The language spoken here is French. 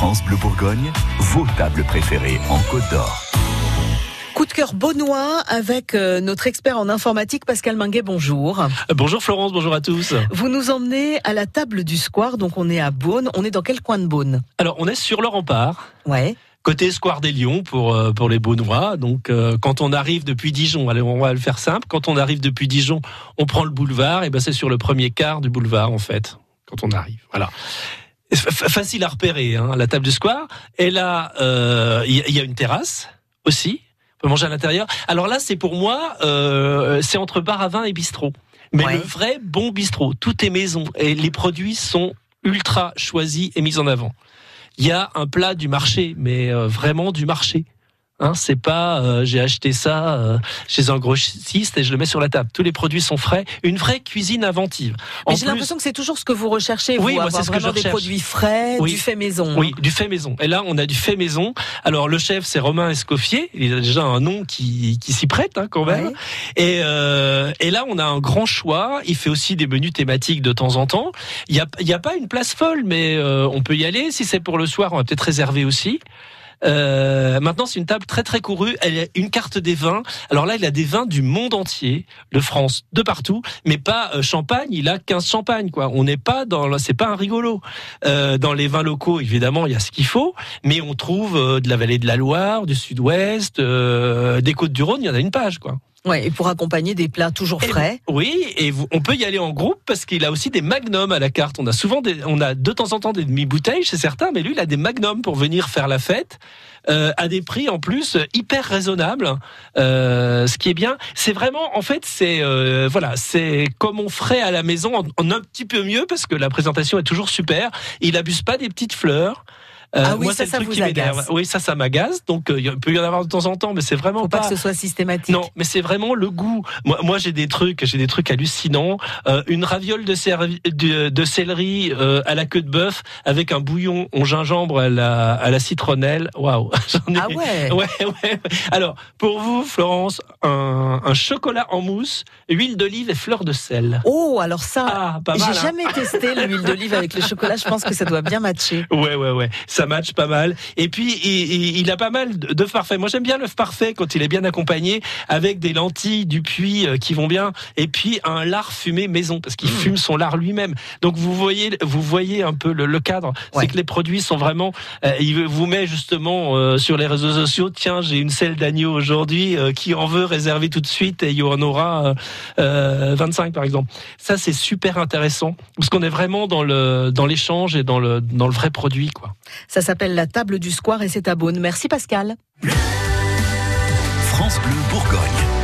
France Bleu Bourgogne, vos tables préférées en Côte d'Or. Coup de cœur Beaunois avec euh, notre expert en informatique Pascal Minguet, bonjour. Bonjour Florence, bonjour à tous. Vous nous emmenez à la table du Square, donc on est à Beaune. On est dans quel coin de Beaune? Alors on est sur le rempart. Ouais. Côté Square des Lions pour, euh, pour les Beaunois. Donc euh, quand on arrive depuis Dijon, allez, on va le faire simple. Quand on arrive depuis Dijon, on prend le boulevard, et ben c'est sur le premier quart du boulevard en fait, quand on arrive. Voilà. Facile à repérer, hein, la table du Square. Et là, il y, y a une terrasse aussi peut manger à l'intérieur. Alors là, c'est pour moi, euh, c'est entre bar à vin et bistrot. Mais Ouais. le vrai bon bistrot, tout est maison et les produits sont ultra choisis et mis en avant. Il y a un plat du marché, mais euh, vraiment du marché. Hein, c'est pas euh, j'ai acheté ça euh, chez un grossiste et je le mets sur la table. Tous les produits sont frais, une vraie cuisine inventive. Mais j'ai plus- l'impression que c'est toujours ce que vous recherchez, vous, Oui, moi, avoir c'est ce que je des produits frais, Oui. du fait maison. Oui, du fait maison. Et là, on a du fait maison. Alors, le chef, c'est Romain Escoffier. Il a déjà un nom qui, qui s'y prête, hein, quand même. Ouais. Et, euh, et là, on a un grand choix. Il fait aussi des menus thématiques de temps en temps. Il n'y a, il y a pas une place folle, mais euh, on peut y aller. Si c'est pour le soir, on va peut-être réserver aussi. Euh, maintenant, c'est une table très très courue. Elle a une carte des vins. Alors là, il a des vins du monde entier, de France, de partout, mais pas euh, champagne. Il a 15 champagnes, quoi. On n'est pas dans, c'est pas un rigolo. Euh, dans les vins locaux, évidemment, il y a ce qu'il faut, mais on trouve euh, de la vallée de la Loire, du Sud-Ouest, euh, des Côtes du Rhône. Il y en a une page, quoi. Ouais, et pour accompagner des plats toujours Et frais. Oui, et vous- on peut y aller en groupe parce qu'il a aussi des magnums à la carte. On a souvent des, on a de temps en temps des demi-bouteilles chez certains, mais lui, il a des magnums pour venir faire la fête. euh, à des prix en plus hyper raisonnables. Euh, ce qui est bien, c'est vraiment, en fait, c'est euh, voilà, c'est comme on ferait à la maison, en, en un petit peu mieux parce que la présentation est toujours super. Il abuse pas des petites fleurs. Euh, Ah oui, moi, ça, c'est le ça truc qui m'énerve. Oui, ça, ça m'agace. Donc, euh, il peut y en avoir de temps en temps, mais c'est vraiment Faut pas que ce soit systématique. non, mais c'est vraiment le goût. Moi, moi j'ai des trucs, j'ai des trucs hallucinants. Euh, une raviole de, cervi- de, de céleri à la queue de bœuf avec un bouillon au gingembre à la, à la citronnelle. Waouh ai- Ah ouais. Ouais, ouais. Alors, pour vous, Florence, un, un chocolat en mousse, huile d'olive et fleur de sel. Oh, alors ça, Ah, j'ai hein. jamais testé l'huile d'olive avec le chocolat. Je pense que ça doit bien matcher. Ouais, ouais, ouais. Ça match pas mal. Et puis, il, il- a pas mal d'œufs parfaits. Moi, j'aime bien l'œuf parfait quand il est bien accompagné avec des lentilles du puits euh, qui vont bien. Et puis, un lard fumé maison parce qu'il fume son lard lui-même. Donc, vous voyez, vous voyez un peu le, le cadre. Ouais. C'est que les produits sont vraiment, euh, il vous met justement euh, sur les réseaux sociaux, tiens, j'ai une selle d'agneau aujourd'hui, euh, qui en veut réserver tout de suite et il y en aura euh, euh, 25 par exemple. Ça, c'est super intéressant parce qu'on est vraiment dans le, dans l'échange et dans le, dans le vrai produit, quoi. Ça s'appelle la table du Square et c'est à Beaune. Merci Pascal. France Bleu Bourgogne.